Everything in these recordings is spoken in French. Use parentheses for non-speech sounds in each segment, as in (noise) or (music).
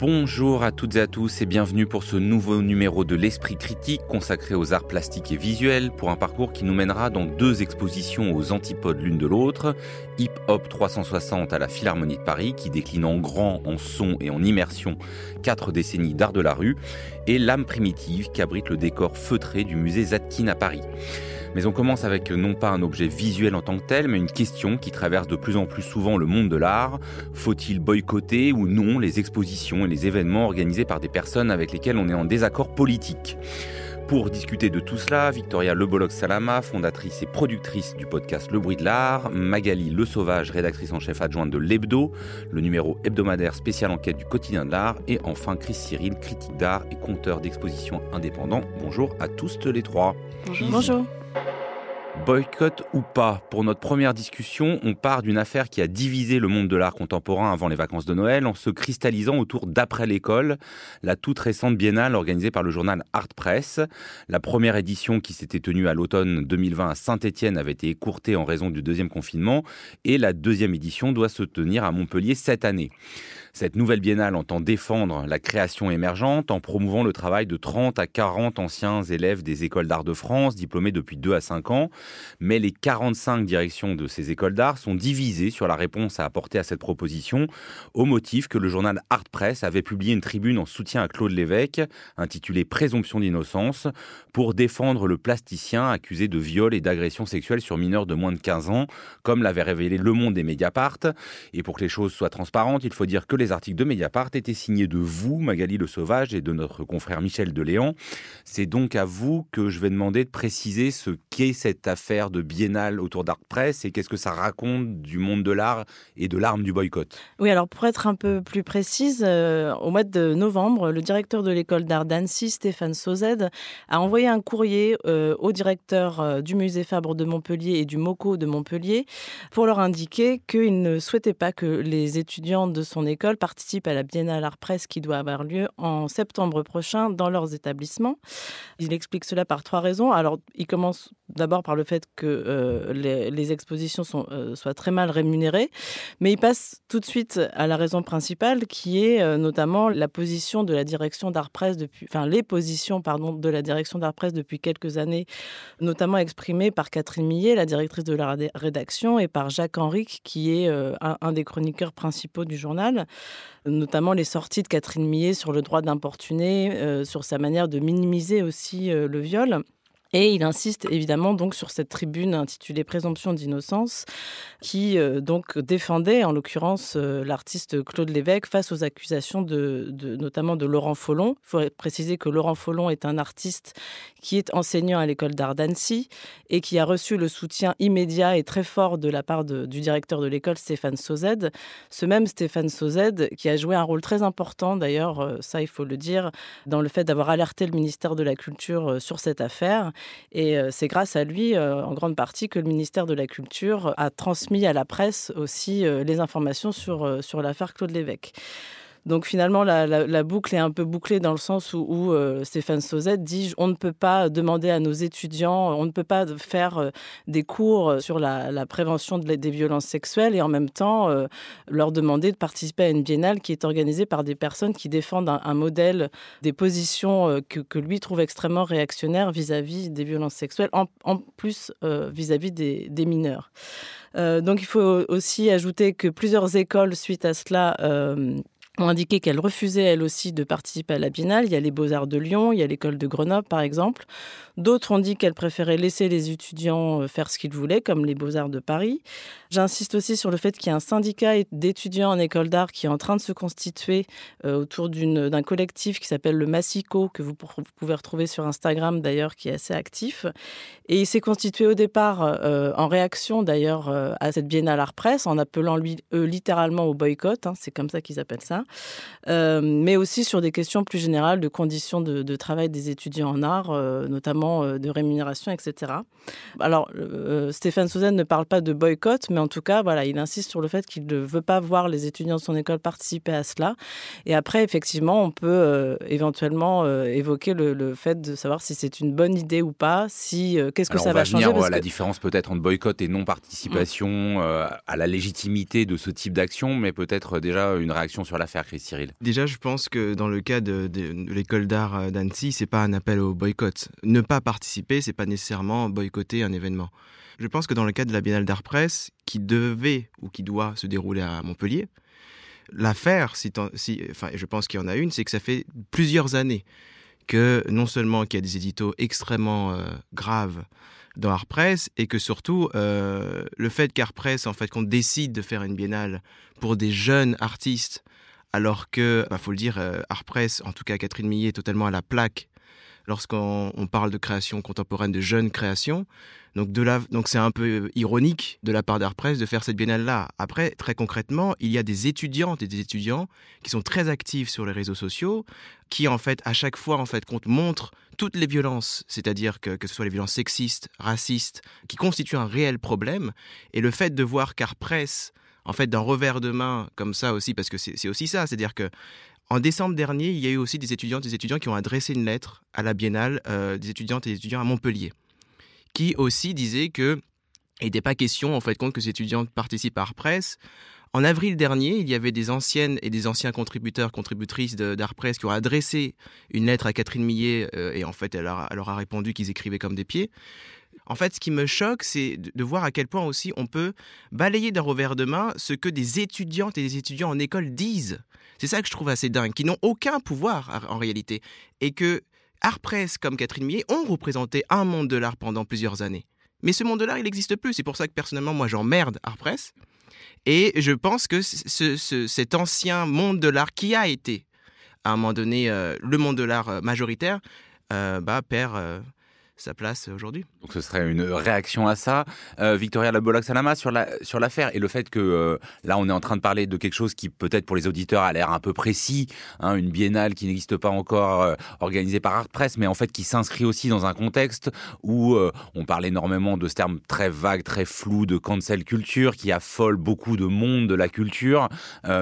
Bonjour à toutes et à tous et bienvenue pour ce nouveau numéro de l'Esprit critique consacré aux arts plastiques et visuels pour un parcours qui nous mènera dans deux expositions aux antipodes l'une de l'autre. Hip Hop 360 à la Philharmonie de Paris qui décline en grand, en son et en immersion quatre décennies d'art de la rue et L'âme primitive qui abrite le décor feutré du musée Zadkine à Paris. Mais on commence avec non pas un objet visuel en tant que tel, mais une question qui traverse de plus en plus souvent le monde de l'art. Faut-il boycotter ou non les expositions et les événements organisés par des personnes avec lesquelles on est en désaccord politique? Pour discuter de tout cela, Victoria Leboloc-Salama, fondatrice et productrice du podcast Le Bruit de l'Art, Magali Le Sauvage, rédactrice en chef adjointe de l'Hebdo, le numéro hebdomadaire spécial enquête du quotidien de l'art, et enfin Chris Cyril, critique d'art et conteur d'expositions indépendant. Bonjour à tous les trois. Bonjour. Boycott ou pas, pour notre première discussion, on part d'une affaire qui a divisé le monde de l'art contemporain avant les vacances de Noël en se cristallisant autour d'Après l'école, la toute récente biennale organisée par le journal Art Press. La première édition qui s'était tenue à l'automne 2020 à Saint-Étienne avait été écourtée en raison du deuxième confinement et la deuxième édition doit se tenir à Montpellier cette année. Cette nouvelle biennale entend défendre la création émergente en promouvant le travail de 30 à 40 anciens élèves des écoles d'art de France, diplômés depuis 2 à 5 ans. Mais les 45 directions de ces écoles d'art sont divisées sur la réponse à apporter à cette proposition, au motif que le journal Art Press avait publié une tribune en soutien à Claude Lévesque, intitulée Présomption d'innocence, pour défendre le plasticien accusé de viol et d'agression sexuelle sur mineurs de moins de 15 ans, comme l'avait révélé Le Monde et Mediapart. Et pour que les choses soient transparentes, il faut dire que les articles de Mediapart étaient signés de vous, Magali Le Sauvage, et de notre confrère Michel Deléan. C'est donc à vous que je vais demander de préciser ce qu'est cette affaire de biennale autour d'Art Press et qu'est-ce que ça raconte du monde de l'art et de l'arme du boycott. Oui, alors pour être un peu plus précise, euh, au mois de novembre, le directeur de l'école d'art d'Annecy, Stéphane Sauzed, a envoyé un courrier euh, au directeur euh, du musée Fabre de Montpellier et du MOCO de Montpellier pour leur indiquer qu'il ne souhaitait pas que les étudiants de son école participent à la Biennale Art Presse qui doit avoir lieu en septembre prochain dans leurs établissements. Il explique cela par trois raisons. Alors, il commence d'abord par le fait que euh, les, expositions sont, euh, soient très mal rémunérées, mais il passe tout de suite à la raison principale qui est euh, notamment la position de la direction d'Art Presse depuis, enfin les positions pardon de la direction d'Art Presse depuis quelques années, notamment exprimées par Catherine Millet, la directrice de la rédaction, et par Jacques Henrique, qui est un, un des chroniqueurs principaux du journal notamment les sorties de Catherine Millet sur le droit d'importuner, sur sa manière de minimiser aussi le viol. Et il insiste évidemment donc sur cette tribune intitulée Présomption d'innocence, qui euh, donc défendait en l'occurrence euh, l'artiste Claude Lévesque face aux accusations de, notamment de Laurent Follon. Il faut préciser que Laurent Follon est un artiste qui est enseignant à l'école d'art d'Annecy et qui a reçu le soutien immédiat et très fort de la part du directeur de l'école Stéphane Sauzed. Ce même Stéphane Sauzed qui a joué un rôle très important d'ailleurs, euh, ça il faut le dire, dans le fait d'avoir alerté le ministère de la Culture sur cette affaire et euh, c'est grâce à lui, euh, en grande partie, que le ministère de la Culture a transmis à la presse aussi euh, les informations sur, sur l'affaire Claude Lévesque. Donc finalement, la, boucle est un peu bouclée dans le sens où, euh, Stéphane Sauzette dit on ne peut pas demander à nos étudiants, on ne peut pas faire euh, des cours sur la, prévention des violences sexuelles et en même temps euh, leur demander de participer à une biennale qui est organisée par des personnes qui défendent un, modèle, des positions que, lui trouve extrêmement réactionnaires vis-à-vis des violences sexuelles, en, plus vis-à-vis des, mineurs. donc il faut aussi ajouter que plusieurs écoles, suite à cela, ont indiqué qu'elle refusait elle aussi de participer à la Biennale. Il y a les Beaux-Arts de Lyon, il y a l'école de Grenoble par exemple. D'autres ont dit qu'elle préférait laisser les étudiants euh, faire ce qu'ils voulaient, comme les Beaux-Arts de Paris. J'insiste aussi sur le fait qu'il y a un syndicat d'étudiants en école d'art qui est en train de se constituer euh, autour d'un collectif qui s'appelle le Massico, que vous, pouvez retrouver sur Instagram d'ailleurs, qui est assez actif. Et il s'est constitué au départ euh, en réaction d'ailleurs à cette Biennale Art Presse, en appelant lui, eux littéralement au boycott, hein, c'est comme ça qu'ils appellent ça. Mais aussi sur des questions plus générales de conditions de, travail des étudiants en art, notamment de rémunération, etc. Alors, Stéphane Souzen ne parle pas de boycott, mais en tout cas, voilà, il insiste sur le fait qu'il ne veut pas voir les étudiants de son école participer à cela. Et après, effectivement, on peut éventuellement évoquer le, fait de savoir si c'est une bonne idée ou pas, si qu'est-ce que ça va, changer. La différence peut-être entre boycott et non-participation mmh. à la légitimité de ce type d'action, mais peut-être déjà une réaction sur l'affaire, Déjà, je pense que dans le cas de, l'école d'art euh, d'Annecy, c'est pas un appel au boycott. Ne pas participer, c'est pas nécessairement boycotter un événement. Je pense que dans le cas de la Biennale d'art presse, qui devait ou qui doit se dérouler à Montpellier, l'affaire, si, enfin, je pense qu'il y en a une, c'est que ça fait plusieurs années que non seulement qu'il y a des éditos extrêmement euh, graves dans Art Press et que surtout euh, le fait qu'Art Press, en fait, qu'on décide de faire une biennale pour des jeunes artistes, alors que, bah, faut le dire, euh, Art Press, en tout cas Catherine Millet, est totalement à la plaque lorsqu'on parle de création contemporaine, de jeunes créations. Donc, de là, donc c'est un peu ironique de la part d'Art Press de faire cette biennale-là. Après, très concrètement, il y a des étudiantes et des étudiants qui sont très actifs sur les réseaux sociaux, qui en fait, à chaque fois, en fait, montrent toutes les violences, c'est-à-dire que, que ce soit les violences sexistes, racistes, qui constituent un réel problème. Et le fait de voir qu'Art Press, en fait, d'un revers de main, comme ça aussi, parce que c'est aussi ça, c'est-à-dire que en décembre dernier, il y a eu aussi des étudiantes et des étudiants qui ont adressé une lettre à la Biennale euh, des étudiantes et des étudiants à Montpellier, qui aussi disaient que il n'était pas question, en fait, compte que ces étudiantes participent à Art Press. En avril dernier, il y avait des anciennes et des anciens contributeurs, contributrices d'Art Press qui ont adressé une lettre à Catherine Millet euh, et en fait, elle, leur a répondu qu'ils écrivaient comme des pieds. En fait, ce qui me choque, c'est de voir à quel point aussi on peut balayer d'un revers de main ce que des étudiantes et des étudiants en école disent. C'est ça que je trouve assez dingue, qui n'ont aucun pouvoir en réalité. Et que Art Press comme Catherine Millet ont représenté un monde de l'art pendant plusieurs années. Mais ce monde de l'art, il n'existe plus. C'est pour ça que personnellement, moi, j'emmerde Art Press. Et je pense que cet ancien monde de l'art qui a été, à un moment donné, euh, le monde de l'art euh, majoritaire, euh, bah, perd sa place aujourd'hui. Donc ce serait une réaction à ça. Euh, Victoria Labolac-Salama sur la sur l'affaire et le fait que euh, là on est en train de parler de quelque chose qui peut-être pour les auditeurs a l'air un peu précis, hein, une biennale qui n'existe pas encore euh, organisée par Art Press, mais en fait qui s'inscrit aussi dans un contexte où on parle énormément de ce terme très vague, très flou de cancel culture qui affole beaucoup de monde de la culture.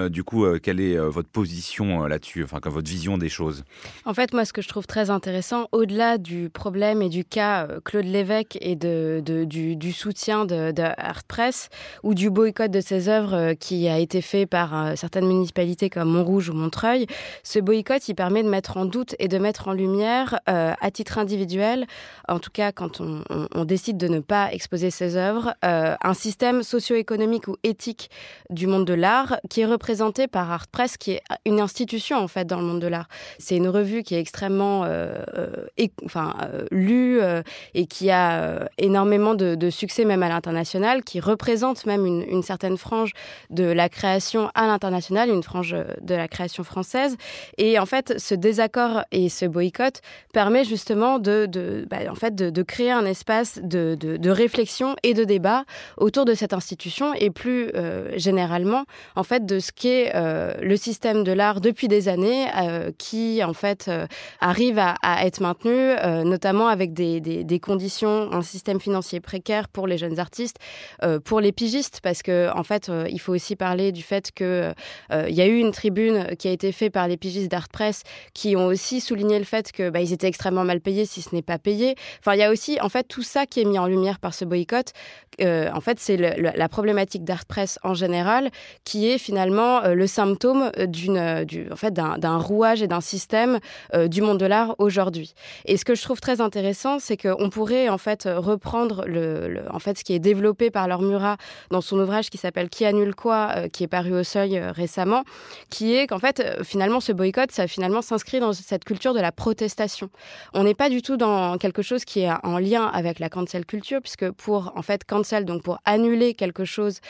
du coup, quelle est votre position là-dessus, enfin votre vision des choses? En fait, moi, ce que je trouve très intéressant, au-delà du problème et du cas euh, Claude Lévesque et de, du, soutien de, Art Press ou du boycott de ses œuvres euh, qui a été fait par euh, certaines municipalités comme Montrouge ou Montreuil, ce boycott, il permet de mettre en doute et de mettre en lumière, à titre individuel, en tout cas quand on, décide de ne pas exposer ses œuvres, un système socio-économique ou éthique du monde de l'art qui est représenté par Art Press, qui est une institution en fait dans le monde de l'art. C'est une revue qui est extrêmement enfin, lue, euh, et qui a euh, énormément de, succès même à l'international, qui représente même une, certaine frange de la création à l'international, une frange euh, de la création française. Et en fait, ce désaccord et ce boycott permet justement de, bah, en fait, de, créer un espace de, réflexion et de débat autour de cette institution et plus généralement, en fait, de ce qu'est le système de l'art depuis des années, qui en fait arrive à, à être maintenu, notamment avec des des, conditions, un système financier précaire pour les jeunes artistes, euh, pour les pigistes, parce que en fait, euh, il faut aussi parler du fait que euh, il y a eu une tribune qui a été faite par les pigistes d'Art Press qui ont aussi souligné le fait que bah, ils étaient extrêmement mal payés, si ce n'est pas payé. Enfin, il y a aussi en fait tout ça qui est mis en lumière par ce boycott. en fait, c'est la problématique d'Art Press en général qui est finalement le symptôme d'un rouage et d'un système du monde de l'art aujourd'hui. Et ce que je trouve très intéressant, c'est qu'on pourrait en fait reprendre le, en fait ce qui est développé par Laure Murat dans son ouvrage qui s'appelle Qui annule quoi, euh, qui est paru au Seuil euh, récemment, qui est qu'en fait euh, finalement ce boycott, ça finalement s'inscrit dans cette culture de la protestation. On n'est pas du tout dans quelque chose qui est en lien avec la cancel culture, puisque pour en fait cancel, donc pour annuler quelque chose,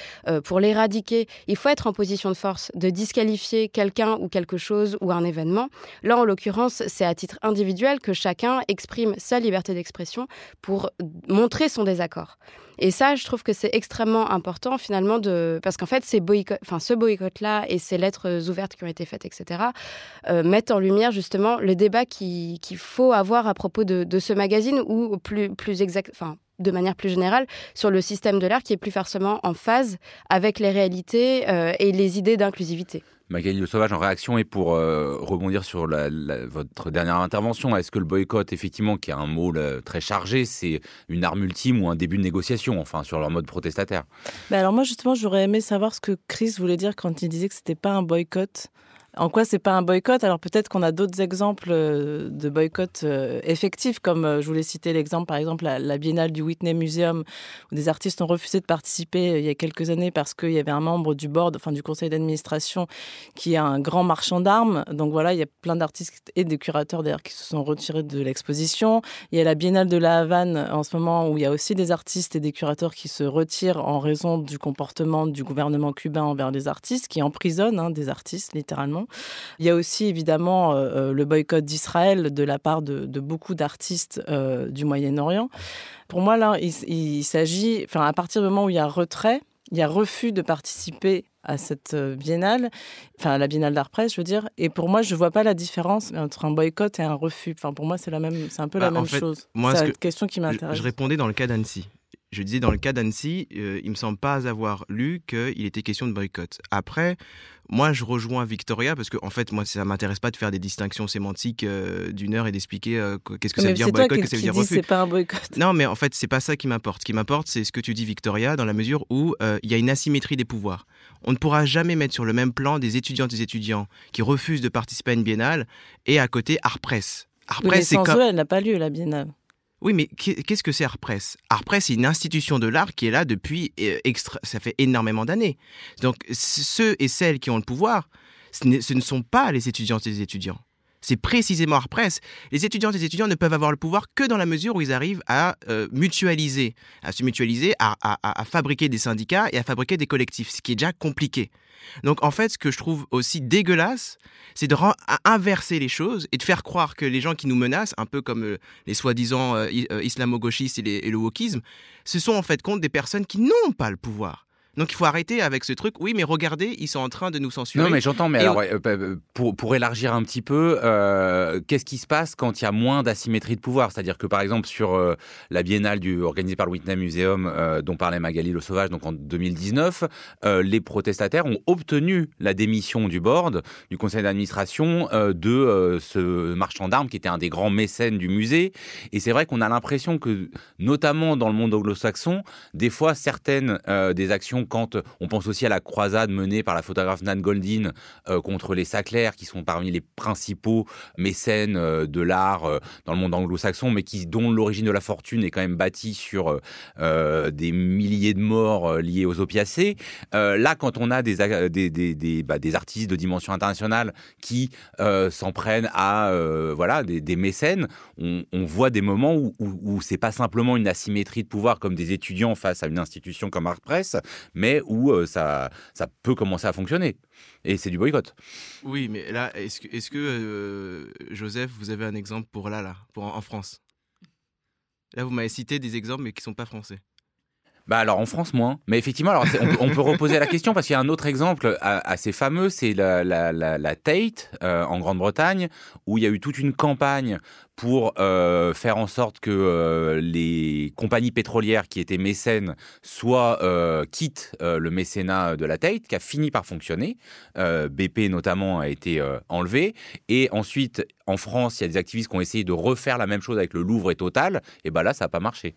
pour l'éradiquer, il faut être en position de force, de disqualifier quelqu'un ou quelque chose ou un événement. Là, en l'occurrence, c'est à titre individuel que chacun exprime sa liberté d'expression pour montrer son désaccord. Et ça, je trouve que c'est extrêmement important finalement de parce qu'en fait, enfin ce boycott-là et ces lettres ouvertes qui ont été faites, etc., euh, mettent en lumière justement le débat qu'il faut avoir à propos de, de, ce magazine ou plus plus exact, enfin de manière plus générale sur le système de l'art qui est plus forcément en phase avec les réalités euh, et les idées d'inclusivité. Magali Le Sauvage en réaction et pour euh, rebondir sur votre dernière intervention, est-ce que le boycott, effectivement, qui est un mot très chargé, c'est une arme ultime ou un début de négociation, enfin, sur leur mode protestataire? Bah Alors moi, justement, j'aurais aimé savoir ce que Chris voulait dire quand il disait que c'était pas un boycott. En quoi c'est pas un boycott? Alors peut-être qu'on a d'autres exemples euh, de boycott euh, effectifs, comme euh, je voulais citer l'exemple, par exemple, la, la, Biennale du Whitney Museum, où des artistes ont refusé de participer il y a quelques années parce qu'il y avait un membre du board, enfin du conseil d'administration, qui est un grand marchand d'armes. Donc voilà, il y a plein d'artistes et des curateurs d'ailleurs qui se sont retirés de l'exposition. Il y a la Biennale de la Havane en ce moment où il y a aussi des artistes et des curateurs qui se retirent en raison du comportement du gouvernement cubain envers les artistes, qui emprisonnent hein, des artistes littéralement. Il y a aussi évidemment euh, le boycott d'Israël de la part de, de beaucoup d'artistes euh, du Moyen-Orient. Pour moi, là, il, il s'agit, enfin, à partir du moment où il y a retrait, il y a refus de participer à cette biennale, enfin à la biennale d'art presse, je veux dire. Et pour moi, je vois pas la différence entre un boycott et un refus. Enfin, pour moi, c'est la même, c'est un peu bah, la même fait, chose. Moi, c'est une que question qui m'intéresse. Je, je, répondais dans le cas d'Annecy. Je disais dans le cas d'Annecy, euh, il me semble pas avoir lu qu'il était question de boycott. Après, moi, je rejoins Victoria parce que, en fait, moi, ça m'intéresse pas de faire des distinctions sémantiques euh, d'une heure et d'expliquer euh, qu'est-ce que ça veut dire boycott, qu'est-ce que ça veut dire refus. C'est pas un boycott. Non, mais en fait, c'est pas ça qui m'importe. Ce qui m'importe, c'est ce que tu dis, Victoria, dans la mesure où euh, il y a une asymétrie des pouvoirs. On ne pourra jamais mettre sur le même plan des étudiantes et des étudiants qui refusent de participer à une biennale et à côté Art Press. Art oui, Press, c'est comme... n'a pas lieu la biennale. Oui, mais qu'est-ce que c'est Artpress Artpress, c'est une institution de l'art qui est là depuis extra... ça fait énormément d'années. Donc ceux et celles qui ont le pouvoir, ce ne sont pas les étudiantes et les étudiants. C'est précisément Artpress. Les étudiantes et les étudiants ne peuvent avoir le pouvoir que dans la mesure où ils arrivent à euh, mutualiser, à se mutualiser, à, fabriquer des syndicats et à fabriquer des collectifs, ce qui est déjà compliqué. Donc en fait, ce que je trouve aussi dégueulasse, c'est de inverser les choses et de faire croire que les gens qui nous menacent, un peu comme euh, les soi-disant euh, islamo-gauchistes et, et le wokisme, ce sont en fait compte des personnes qui n'ont pas le pouvoir. Donc il faut arrêter avec ce truc. Oui, mais regardez, ils sont en train de nous censurer. Non, mais j'entends. Mais alors, euh, pour, pour élargir un petit peu, euh, qu'est-ce qui se passe quand il y a moins d'asymétrie de pouvoir? C'est-à-dire que par exemple sur euh, la biennale du, organisée par le Whitney Museum, euh, dont parlait Magali Le Sauvage, donc en 2019, euh, les protestataires ont obtenu la démission du board, du conseil d'administration, euh, de ce marchand d'armes qui était un des grands mécènes du musée. Et c'est vrai qu'on a l'impression que, notamment dans le monde anglo-saxon, des fois certaines des actions quand on pense aussi à la croisade menée par la photographe Nan Goldin euh, contre les Sackler, qui sont parmi les principaux mécènes euh, de l'art euh, dans le monde anglo-saxon, mais qui dont l'origine de la fortune est quand même bâtie sur euh, des milliers de morts euh, liés aux opiacés. Euh, là, quand on a bah, des artistes de dimension internationale qui s'en prennent à voilà des, mécènes, on, on, voit des moments où, où, où c'est pas simplement une asymétrie de pouvoir comme des étudiants face à une institution comme Art Press, mais où euh, ça, ça peut commencer à fonctionner. Et c'est du boycott. Oui, mais là, est-ce que, est que euh, Joseph, vous avez un exemple pour là, là, pour en, en France? Là, vous m'avez cité des exemples, mais qui ne sont pas français. Bah alors en France moins, mais effectivement alors on, peut, reposer la question parce qu'il y a un autre exemple assez fameux, c'est la, la, Tate euh, en Grande-Bretagne où il y a eu toute une campagne pour euh, faire en sorte que euh, les compagnies pétrolières qui étaient mécènes euh, quittent euh, le mécénat de la Tate, qui a fini par fonctionner. Euh, BP notamment a été euh, enlevé, et ensuite en France, il y a des activistes qui ont essayé de refaire la même chose avec le Louvre et Total, et ben là ça n'a pas marché.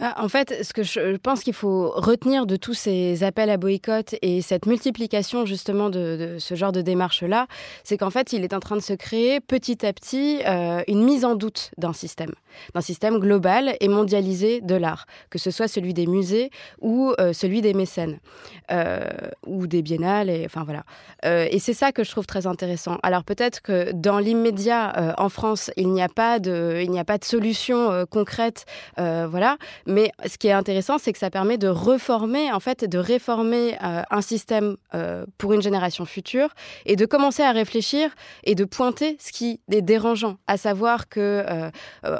Bah, en fait, ce que je pense qu'il faut retenir de tous ces appels à boycott et cette multiplication justement de, ce genre de démarche-là, c'est qu'en fait, il est en train de se créer petit à petit euh, une mise en doute d'un système, d'un système global et mondialisé de l'art, que ce soit celui des musées ou euh, celui des mécènes euh, ou des biennales. Et, voilà. Et c'est ça que je trouve très intéressant. Alors peut-être que dans l'immédiat, en France, il n'y a pas de, il n'y a pas de solution concrète, voilà Mais ce qui est intéressant, c'est que ça permet de reformer, en fait, de réformer euh, un système euh, pour une génération future et de commencer à réfléchir et de pointer ce qui est dérangeant, à savoir que euh,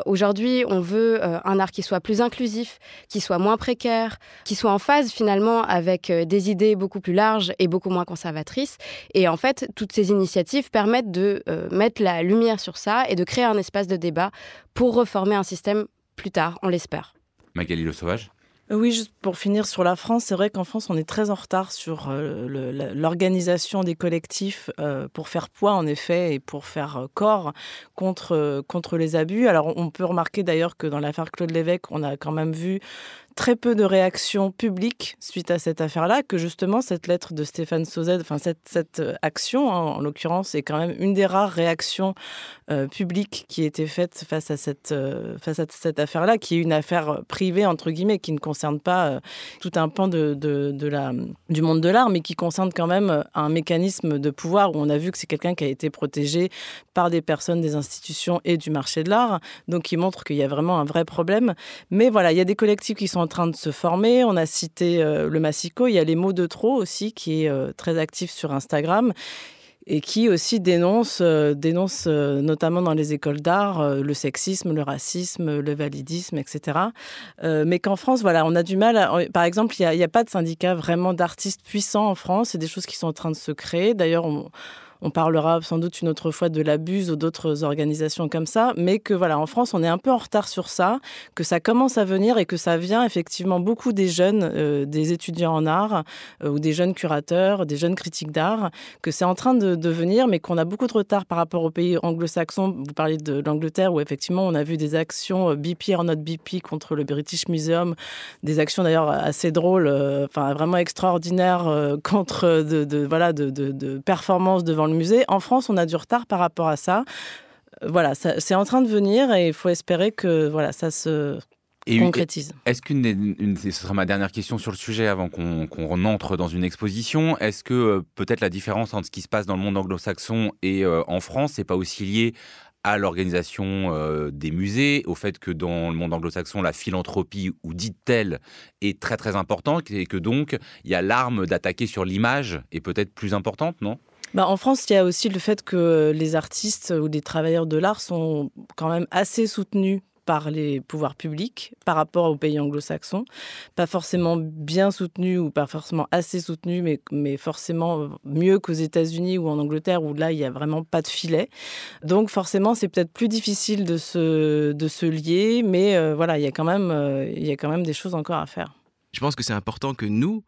aujourd'hui, on veut un art qui soit plus inclusif, qui soit moins précaire, qui soit en phase finalement avec des idées beaucoup plus larges et beaucoup moins conservatrices. Et en fait, toutes ces initiatives permettent de mettre la lumière sur ça et de créer un espace de débat pour reformer un système plus tard, on l'espère. Magali Le Sauvage oui, juste pour finir sur la France, c'est vrai qu'en France, on est très en retard sur euh, l'organisation des collectifs euh, pour faire poids, en effet, et pour faire euh, corps contre, contre les abus. Alors, on peut remarquer d'ailleurs que dans l'affaire Claude Lévesque, on a quand même vu très peu de réactions publiques suite à cette affaire-là, que justement cette lettre de Stéphane Sauzet, enfin cette, cette euh, action hein, en l'occurrence, est quand même une des rares réactions euh, publiques qui a été faite face à cette, euh, face cette affaire-là, qui est une affaire privée, entre guillemets, qui ne concerne pas tout un pan de, de, la, du monde de l'art, mais qui concerne quand même un mécanisme de pouvoir où on a vu que c'est quelqu'un qui a été protégé par des personnes, des institutions et du marché de l'art, donc qui montre qu'il y a vraiment un vrai problème. Mais voilà, il y a des collectifs qui sont en train de se former. On a cité euh, le Massico. Il y a les mots de trop aussi, qui est euh, très actif sur Instagram et qui aussi dénonce, euh, dénonce notamment dans les écoles d'art le sexisme, le racisme, le validisme, etc. mais qu'en France, voilà, on a du mal. par exemple, il n'y a, a, pas de syndicat vraiment d'artistes puissants en France. C'est des choses qui sont en train de se créer. D'ailleurs, on, on parlera sans doute une autre fois de l'abus ou d'autres organisations comme ça, mais que voilà, en France, on est un peu en retard sur ça, que ça commence à venir et que ça vient effectivement beaucoup des jeunes, euh, des étudiants en art euh, ou des jeunes curateurs, des jeunes critiques d'art, que c'est en train de, venir, mais qu'on a beaucoup de retard par rapport aux pays anglo-saxons. Vous parlez de l'Angleterre où effectivement on a vu des actions euh, BP or not BP contre le British Museum, des actions d'ailleurs assez drôles, enfin vraiment extraordinaires (laughs) contre de, de voilà de, de performances devant le musée. En France, on a du retard par rapport à ça. Euh, voilà, c'est en train de venir et il faut espérer que voilà, ça se concrétise. Est-ce qu'une, ce sera ma dernière question sur le sujet avant qu'on entre dans une exposition. Est-ce que euh, peut-être la différence entre ce qui se passe dans le monde anglo-saxon et euh, en France, c'est pas aussi lié à l'organisation des musées, au fait que dans le monde anglo-saxon, la philanthropie, ou dite telle, est très très importante, et que donc il y a l'arme d'attaquer sur l'image est peut-être plus importante, non? Bah, en France, il y a aussi le fait que les artistes ou les travailleurs de l'art sont quand même assez soutenus par les pouvoirs publics par rapport aux pays anglo-saxons. Pas forcément bien soutenus ou pas forcément assez soutenus, mais, forcément mieux qu'aux États-Unis ou en Angleterre où là, il n'y a vraiment pas de filet. Donc forcément, c'est peut-être plus difficile de se, de se lier, mais euh, voilà, il y, a quand même, euh, il y a quand même des choses encore à faire. Je pense que c'est important que nous,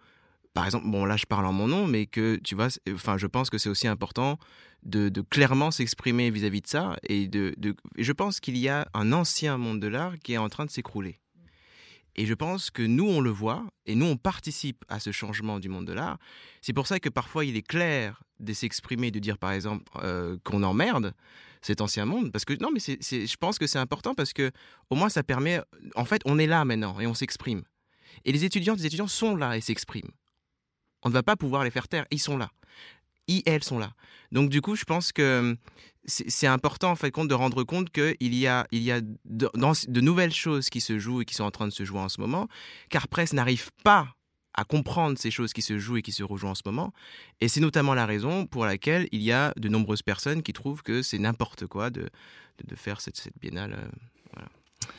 par exemple, bon là je parle en mon nom, mais que tu vois, enfin je pense que c'est aussi important de, clairement s'exprimer vis-à-vis de ça et de, je pense qu'il y a un ancien monde de l'art qui est en train de s'écrouler. Et je pense que nous, on le voit, et nous, on participe à ce changement du monde de l'art. C'est pour ça que parfois, il est clair de s'exprimer, de dire, par exemple, euh, qu'on emmerde cet ancien monde. Parce que, non, mais je pense que c'est important parce que, au moins, ça permet, en fait, on est là maintenant et on s'exprime. Et les étudiants, les étudiants sont là et s'expriment. On ne va pas pouvoir les faire taire. Ils sont là. Ils, elles sont là. Donc du coup, je pense que hum, c'est important en fait compte de rendre compte qu'il y a, il y a de, nouvelles choses qui se jouent et qui sont en train de se jouer en ce moment, car Presse n'arrive pas à comprendre ces choses qui se jouent et qui se rejouent en ce moment. Et c'est notamment la raison pour laquelle il y a de nombreuses personnes qui trouvent que c'est n'importe quoi de, de, faire cette, cette biennale. Euh.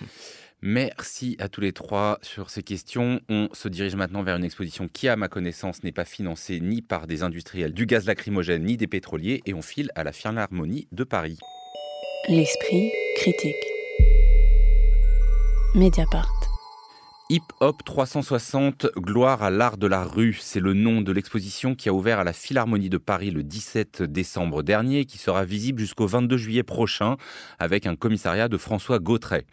(laughs) Merci à tous les trois sur ces questions. On se dirige maintenant vers une exposition qui, à ma connaissance, n'est pas financée ni par des industriels du gaz lacrymogène ni des pétroliers et on file à la Philharmonie de Paris. L'esprit critique. Mediapart. Hip Hop 360, gloire à l'art de la rue, c'est le nom de l'exposition qui a ouvert à la Philharmonie de Paris le 17 décembre dernier et qui sera visible jusqu'au 22 juillet prochain avec un commissariat de François Gautret.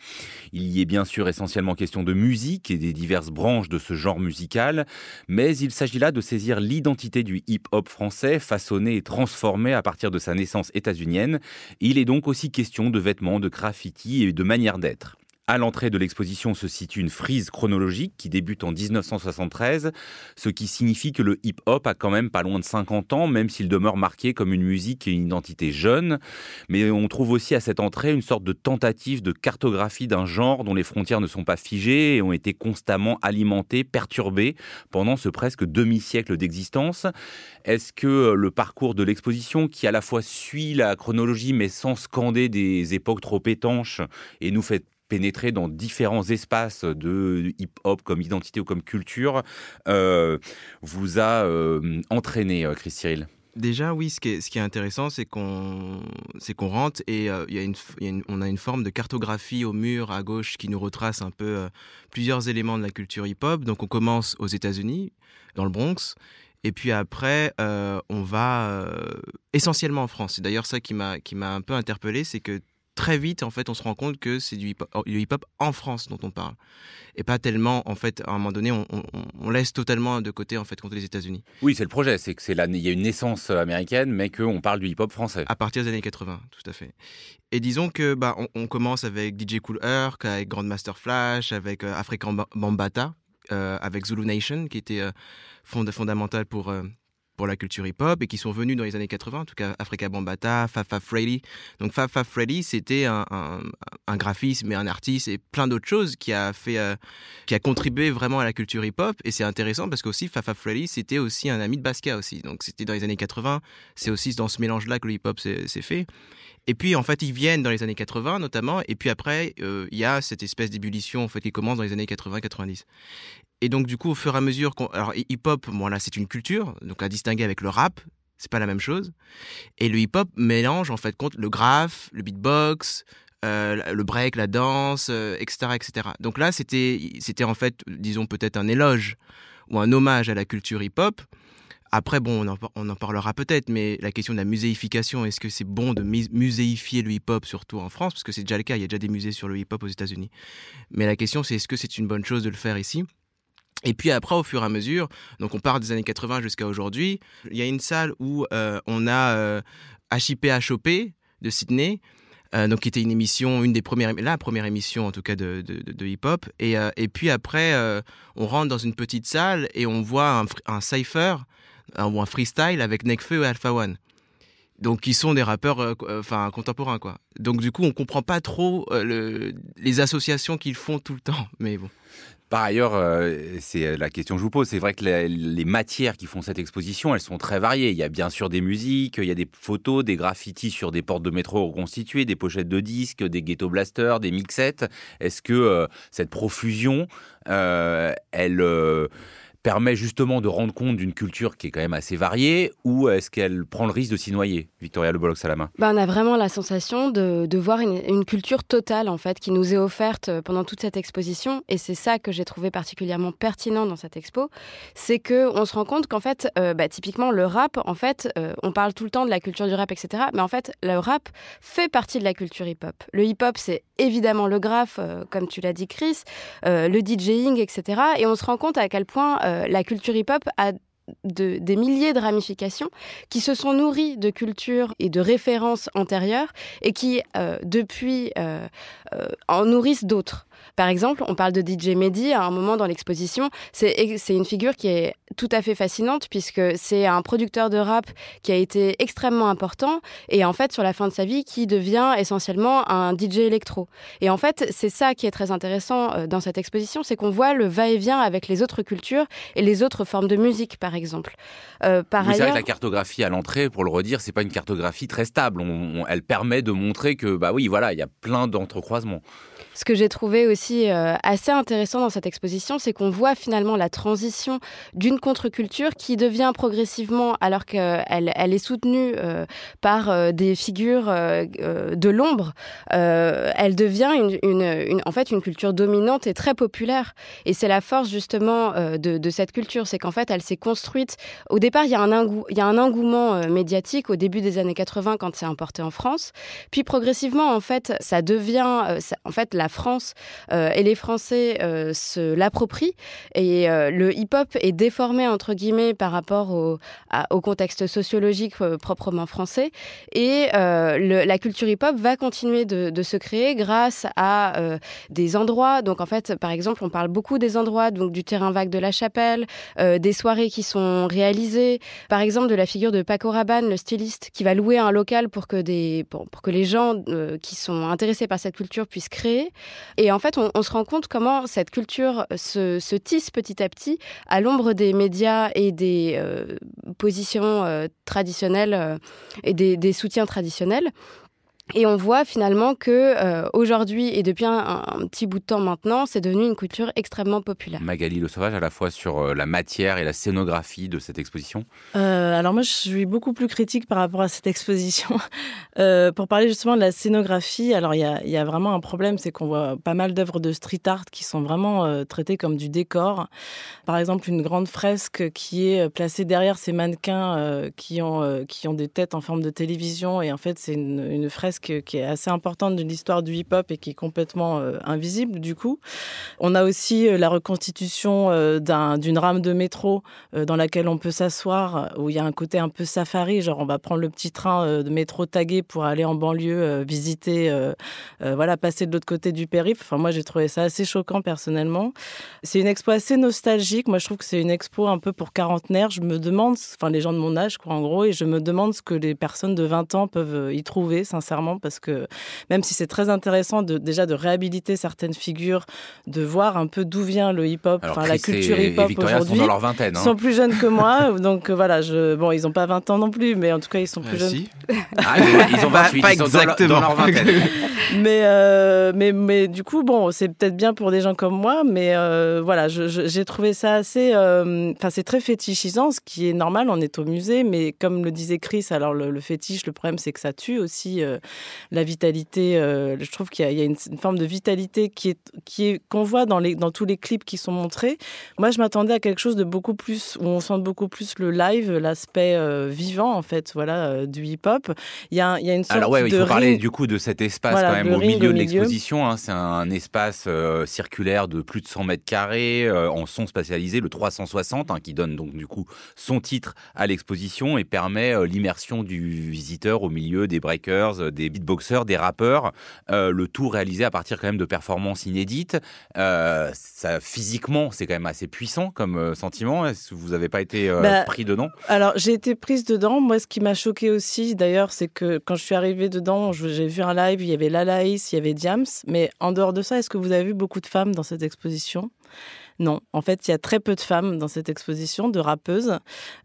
Il y est bien sûr essentiellement question de musique et des diverses branches de ce genre musical, mais il s'agit là de saisir l'identité du hip hop français façonné et transformé à partir de sa naissance états-unienne. Il est donc aussi question de vêtements, de graffiti et de manière d'être. À l'entrée de l'exposition se situe une frise chronologique qui débute en 1973, ce qui signifie que le hip-hop a quand même pas loin de 50 ans, même s'il demeure marqué comme une musique et une identité jeune. Mais on trouve aussi à cette entrée une sorte de tentative de cartographie d'un genre dont les frontières ne sont pas figées et ont été constamment alimentées, perturbées pendant ce presque demi-siècle d'existence. Est-ce que le parcours de l'exposition, qui à la fois suit la chronologie mais sans scander des époques trop étanches et nous fait pénétrer dans différents espaces de hip-hop comme identité ou comme culture, euh, vous a euh, entraîné, euh, Chris Cyril? Déjà, oui, ce qui est, ce qui est intéressant, c'est qu'on rentre et on a une forme de cartographie au mur à gauche qui nous retrace un peu plusieurs éléments de la culture hip-hop. Donc, on commence aux États-Unis, dans le Bronx, et puis après, on va essentiellement en France. C'est d'ailleurs ça qui m'a un peu interpellé, c'est que très vite, en fait, on se rend compte que c'est du hip-hop en France dont on parle. Et pas tellement, en fait, à un moment donné, on, laisse totalement de côté, en fait, contre les États-Unis. Oui, c'est le projet. C'est que c'est il y a une naissance américaine, mais qu'on parle du hip-hop français. À partir des années 80, tout à fait. Et disons que, bah, on, commence avec DJ Cool Herc, avec Grandmaster Flash, avec euh, African Bambata, euh, avec Zulu Nation, qui était euh, fondamental pour pour la culture hip-hop et qui sont venus dans les années 80, en tout cas Africa Bambata, Fafa Freddy. Donc Fafa Freddy, c'était un, un, graphisme et un artiste et plein d'autres choses qui a fait, euh, qui a contribué vraiment à la culture hip-hop. Et c'est intéressant parce qu'aussi Fafa Freddy, c'était aussi un ami de Baska aussi. Donc c'était dans les années 80. C'est aussi dans ce mélange-là que le hip-hop s'est fait. Et puis en fait, ils viennent dans les années 80 notamment. Et puis après, euh, il y a cette espèce d'ébullition en fait qui commence dans les années 80-90. Et donc, du coup, au fur et à mesure, alors hip-hop, bon là, c'est une culture, donc à distinguer avec le rap, c'est pas la même chose. Et le hip-hop mélange en fait le graphe, le beatbox, euh, le break, la danse, etc., euh, etc. Donc là, c'était, c'était en fait, disons peut-être un éloge ou un hommage à la culture hip-hop. Après, bon, on en, on en parlera peut-être, mais la question de la muséification, est-ce que c'est bon de muséifier le hip-hop, surtout en France? Parce que c'est déjà le cas, il y a déjà des musées sur le hip-hop aux États-Unis. Mais la question, c'est est-ce que c'est une bonne chose de le faire ici? Et puis après, au fur et à mesure, donc on part des années 80 jusqu'à aujourd'hui, il y a une salle où euh, on a euh, HIP de Sydney, euh, donc qui était une émission, une des premières, la première émission en tout cas de, hip-hop. Et, euh, et puis après, on rentre dans une petite salle et on voit un, un cypher ou un freestyle avec Nekfeu et Alpha One. Donc, qui sont des rappeurs enfin contemporains, quoi. Donc, du coup, on comprend pas trop le, les associations qu'ils font tout le temps. (laughs) Mais bon. Par ailleurs, euh, c'est la question que je vous pose. C'est vrai que les, matières qui font cette exposition, elles sont très variées. Il y a bien sûr des musiques, il y a des photos, des graffitis sur des portes de métro reconstituées, des pochettes de disques, des ghetto blasters, des mixettes. Est-ce que euh, cette profusion, euh, elle permet justement de rendre compte d'une culture qui est quand même assez variée ou est-ce qu'elle prend le risque de s'y noyer Victoria Le Bolloc Salama bah, On a vraiment la sensation de, voir une, culture totale en fait qui nous est offerte pendant toute cette exposition et c'est ça que j'ai trouvé particulièrement pertinent dans cette expo, c'est que on se rend compte qu'en fait, euh, bah, typiquement le rap, en fait, euh, on parle tout le temps de la culture du rap, etc. Mais en fait, le rap fait partie de la culture hip-hop. Le hip-hop, c'est évidemment le graphe, euh, comme tu l'as dit Chris, le DJing, etc. Et on se rend compte à quel point euh, la culture hip-hop a des milliers de ramifications qui se sont nourries de cultures et de références antérieures et qui, euh, depuis, en nourrissent d'autres. Par exemple, on parle de DJ Mehdi à un moment dans l'exposition. C'est une figure qui est tout à fait fascinante puisque c'est un producteur de rap qui a été extrêmement important et en fait sur la fin de sa vie qui devient essentiellement un DJ électro. Et en fait, c'est ça qui est très intéressant euh, dans cette exposition, c'est qu'on voit le va-et-vient avec les autres cultures et les autres formes de musique, par exemple. Euh, par ailleurs... que la cartographie à l'entrée, pour le redire, c'est pas une cartographie très stable. elle permet de montrer que bah oui, voilà, il y a plein d'entrecroisements. Ce que j'ai trouvé aussi euh, assez intéressant dans cette exposition, c'est qu'on voit finalement la transition d'une contre-culture qui devient progressivement, alors qu'elle elle est soutenue euh, par euh, des figures de l'ombre, elle devient en fait une culture dominante et très populaire. Et c'est la force justement de, cette culture, c'est qu'en fait elle s'est construite. Au départ, il y a un, engouement médiatique au début des années 80 quand c'est importé en France. Puis progressivement, en fait, ça devient, en fait, la France et les Français se l'approprient et le hip-hop est déformé entre guillemets par rapport au, contexte sociologique proprement français et la culture hip-hop va continuer de, se créer grâce à des endroits. Donc en fait, par exemple, on parle beaucoup des endroits, donc du terrain vague de la Chapelle, euh, des soirées qui sont réalisées, par exemple de la figure de Paco Rabanne, le styliste, qui va louer un local pour que, les gens euh, qui sont intéressés par cette culture puissent créer. Fait, on, se rend compte comment cette culture se, se tisse petit à petit à l'ombre des médias et des euh, positions traditionnelles et des, des soutiens traditionnels. Et on voit finalement que euh, aujourd'hui et depuis un, petit bout de temps maintenant, c'est devenu une culture extrêmement populaire. Magali Le Sauvage, à la fois sur euh, la matière et la scénographie de cette exposition. Euh, alors moi, je suis beaucoup plus critique par rapport à cette (laughs) exposition. pour parler justement de la scénographie, alors il y a, y a, vraiment un problème, c'est qu'on voit pas mal d'œuvres de street art qui sont vraiment traitées comme du décor. Par exemple, une grande fresque qui est placée derrière ces mannequins qui ont qui ont des têtes en forme de télévision et en fait c'est une, une fresque qui est assez importante de l'histoire du hip-hop et qui est complètement euh, invisible du coup. On a aussi euh, la reconstitution euh, d'une rame de métro dans laquelle on peut s'asseoir, où il y a un côté un peu safari, genre on va prendre le petit train de métro tagué pour aller en banlieue visiter, voilà, passer de l'autre côté du périph'. Enfin, moi, j'ai trouvé ça assez choquant personnellement. C'est une expo assez nostalgique. Moi, je trouve que c'est une expo un peu pour quarantenaire. Je me demande, enfin, les gens de mon âge, quoi, en gros, et je me demande ce que les personnes de 20 ans peuvent y trouver, sincèrement parce que même si c'est très intéressant de, déjà de réhabiliter certaines figures, de voir un peu d'où vient le hip-hop, enfin la culture hip-hop aujourd'hui. sont dans leur vingtaine. Ils sont plus jeunes que moi, (laughs) donc euh, voilà, je, bon, ils n'ont pas 20 ans non plus, mais en tout cas, ils sont plus euh, jeunes. Si. Ah, ils ont pas, exactement. Dans, leur vingtaine. (laughs) mais, euh, mais, mais du coup, bon, c'est peut-être bien pour des gens comme moi, mais voilà, j'ai trouvé ça assez. Enfin, c'est très fétichisant, ce qui est normal, on est au musée, mais comme le disait Chris, alors le, le fétiche, le problème, c'est que ça tue aussi la vitalité. Euh, je trouve qu'il y, a, une, forme de vitalité qui est qui est qu'on voit dans les dans tous les clips qui sont montrés. Moi, je m'attendais à quelque chose de beaucoup plus où on sent beaucoup plus le live, l'aspect euh, vivant en fait, voilà, euh, du hip-hop. Il y a, il y a une sorte Alors ouais, il faut parler du coup de cet espace quand même au milieu de l'exposition. Hein. C'est un espace circulaire de plus de 100 mètres carrés en son spatialisé, le 360, hein, qui donne donc du coup son titre à l'exposition et permet l'immersion du visiteur au milieu des breakers, des beatboxers, des rappeurs, euh, le tout réalisé à partir quand même de performances inédites. Euh, ça, physiquement, c'est quand même assez puissant comme euh, sentiment. Est-ce que vous n'avez pas été bah, pris dedans? Alors, j'ai été prise dedans. Moi, ce qui m'a choqué aussi, d'ailleurs, c'est que quand je suis arrivée dedans, j'ai vu un live, il y avait Lalaïs, il y avait Diams. Mais en dehors de ça, est-ce que vous avez vu beaucoup de femmes dans cette exposition? Non, en fait, il y a très peu de femmes dans cette exposition, de rappeuses.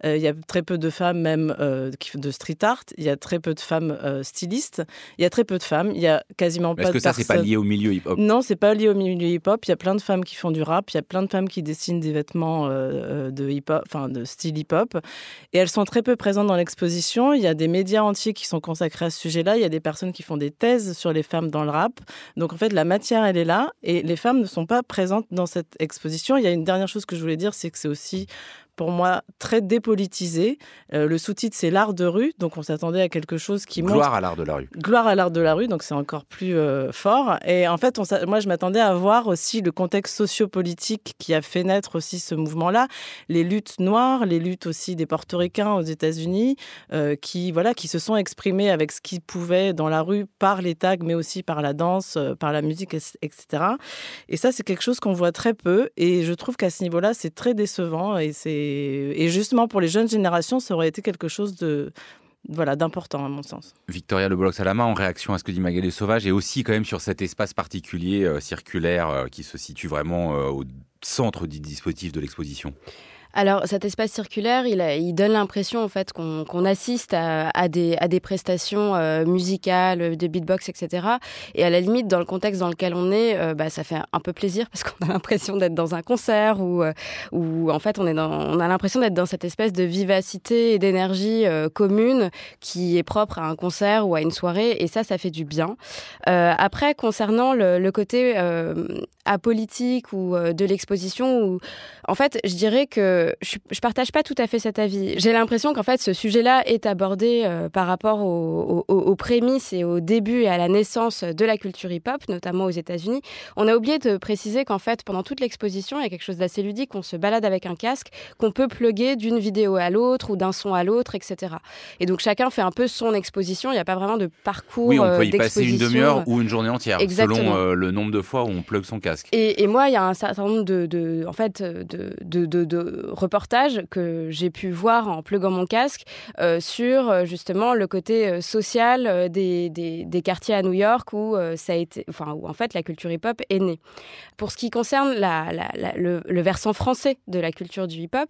Euh, il y a très peu de femmes même euh, de street art. Il y a très peu de femmes euh, stylistes. Il y a très peu de femmes. Il y a quasiment pas de Est-ce que ça, c'est pas lié au milieu hip-hop? Non, c'est pas lié au milieu hip-hop. Il y a plein de femmes qui font du rap. Il y a plein de femmes qui dessinent des vêtements de hip-hop, enfin de style hip-hop. Et elles sont très peu présentes dans l'exposition. Il y a des médias entiers qui sont consacrés à ce sujet-là. Il y a des personnes qui font des thèses sur les femmes dans le rap. Donc en fait, la matière, elle est là. Et les femmes ne sont pas présentes dans cette exposition il y a une dernière chose que je voulais dire, c'est que c'est aussi pour moi très dépolitisé. Euh, le sous-titre, c'est l'art de rue, donc on s'attendait à quelque chose qui montre... Gloire à l'art de la rue. Gloire à l'art de la rue, donc c'est encore plus euh, fort. Et en fait, on moi, je m'attendais à voir aussi le contexte sociopolitique qui a fait naître aussi ce mouvement-là, les luttes noires, les luttes aussi des portoricains aux États-Unis, euh, qui voilà, qui se sont exprimés avec ce qu'ils pouvaient dans la rue par les tags, mais aussi par la danse, par la musique, etc. Et ça, c'est quelque chose qu'on voit très peu. Et je trouve qu'à ce niveau-là, c'est très décevant et c'est et, justement, pour les jeunes générations, ça aurait été quelque chose de, voilà, d'important à mon sens. Victoria Le Bloc Salama, en réaction à ce que dit Magali Sauvage, et aussi quand même sur cet espace particulier euh, circulaire euh, qui se situe vraiment euh, au centre du dispositif de l'exposition. Alors, cet espace circulaire, il, donne l'impression en fait qu'on assiste à, des, prestations euh, musicales, de beatbox, etc. Et à la limite, dans le contexte dans lequel on est, euh, bah, ça fait un peu plaisir parce qu'on a (laughs) l'impression d'être dans un concert ou euh, en fait on, a l'impression d'être dans cette espèce de vivacité et d'énergie commune qui est propre à un concert ou à une soirée. Et ça, ça fait du bien. après, concernant le côté apolitique ou de l'exposition, en fait, je dirais que je, je, partage pas tout à fait cet avis. J'ai l'impression qu'en fait, ce sujet-là est abordé euh, par rapport aux, aux, prémices et au début et à la naissance de la culture hip-hop, notamment aux États-Unis. On a oublié de préciser qu'en fait, pendant toute l'exposition, il y a quelque chose d'assez ludique. On se balade avec un casque qu'on peut plugger d'une vidéo à l'autre ou d'un son à l'autre, etc. Et donc chacun fait un peu son exposition. Il n'y a pas vraiment de parcours. Oui, on peut y passer une demi-heure ou une journée entière, selon euh, le nombre de fois où on plug son casque. Et, et moi, il y a un certain nombre de, de en fait, de, de, de, reportages que j'ai pu voir en pluguant mon casque euh, sur euh, justement le côté social des, des, quartiers à New York où ça a été, enfin où en fait la culture hip-hop est née. Pour ce qui concerne la, le, versant français de la culture du hip-hop,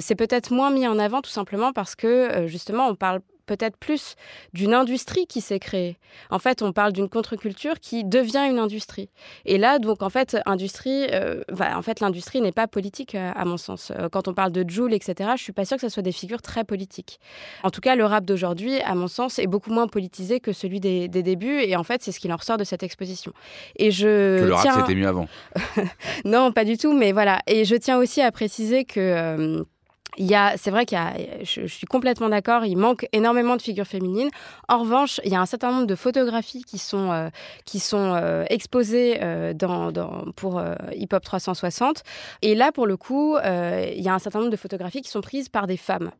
c'est peut-être moins mis en avant tout simplement parce que justement on parle peut-être plus d'une industrie qui s'est créée. En fait, on parle d'une contre-culture qui devient une industrie. Et là, donc, en fait, industrie, euh, en fait, l'industrie n'est pas politique, euh, à mon sens. Euh, quand on parle de Joule, etc., je suis pas sûre que ce soit des figures très politiques. En tout cas, le rap d'aujourd'hui, à mon sens, est beaucoup moins politisé que celui des, débuts. Et en fait, c'est ce qui en ressort de cette exposition. Et je que le rap, c'était mieux avant. (laughs) non, pas du tout. Mais voilà. Et je tiens aussi à préciser que il y a, c'est vrai qu'il y a, je, suis complètement d'accord, il manque énormément de figures féminines. En revanche, il y a un certain nombre de photographies qui sont, euh, qui sont euh, exposées euh, dans, dans, pour Hip Hop 360. Et là, pour le coup, il y a un certain nombre de photographies qui sont prises par des femmes.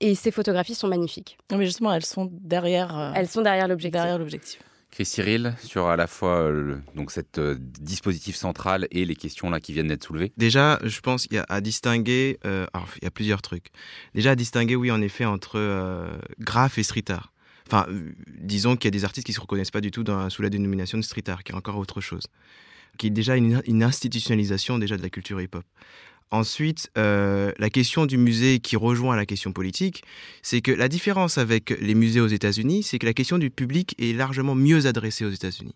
Et ces photographies sont magnifiques. Mais justement, elles sont derrière. elles sont derrière l'objectif. Derrière l'objectif. Chris Cyril, sur à la fois euh, donc cet euh, dispositif central et les questions là qui viennent d'être soulevées? Déjà, je pense qu'il y a à distinguer, euh, alors, il y a plusieurs trucs. Déjà à distinguer, oui, en effet, entre graph et street art. Enfin, disons qu'il y a des artistes qui se reconnaissent pas du tout dans, sous la dénomination de street art, qui est encore autre chose, qui est déjà une, une institutionnalisation déjà de la culture hip-hop. Ensuite, euh, la question du musée qui rejoint la question politique, c'est que la différence avec les musées aux États-Unis, c'est que la question du public est largement mieux adressée aux États-Unis.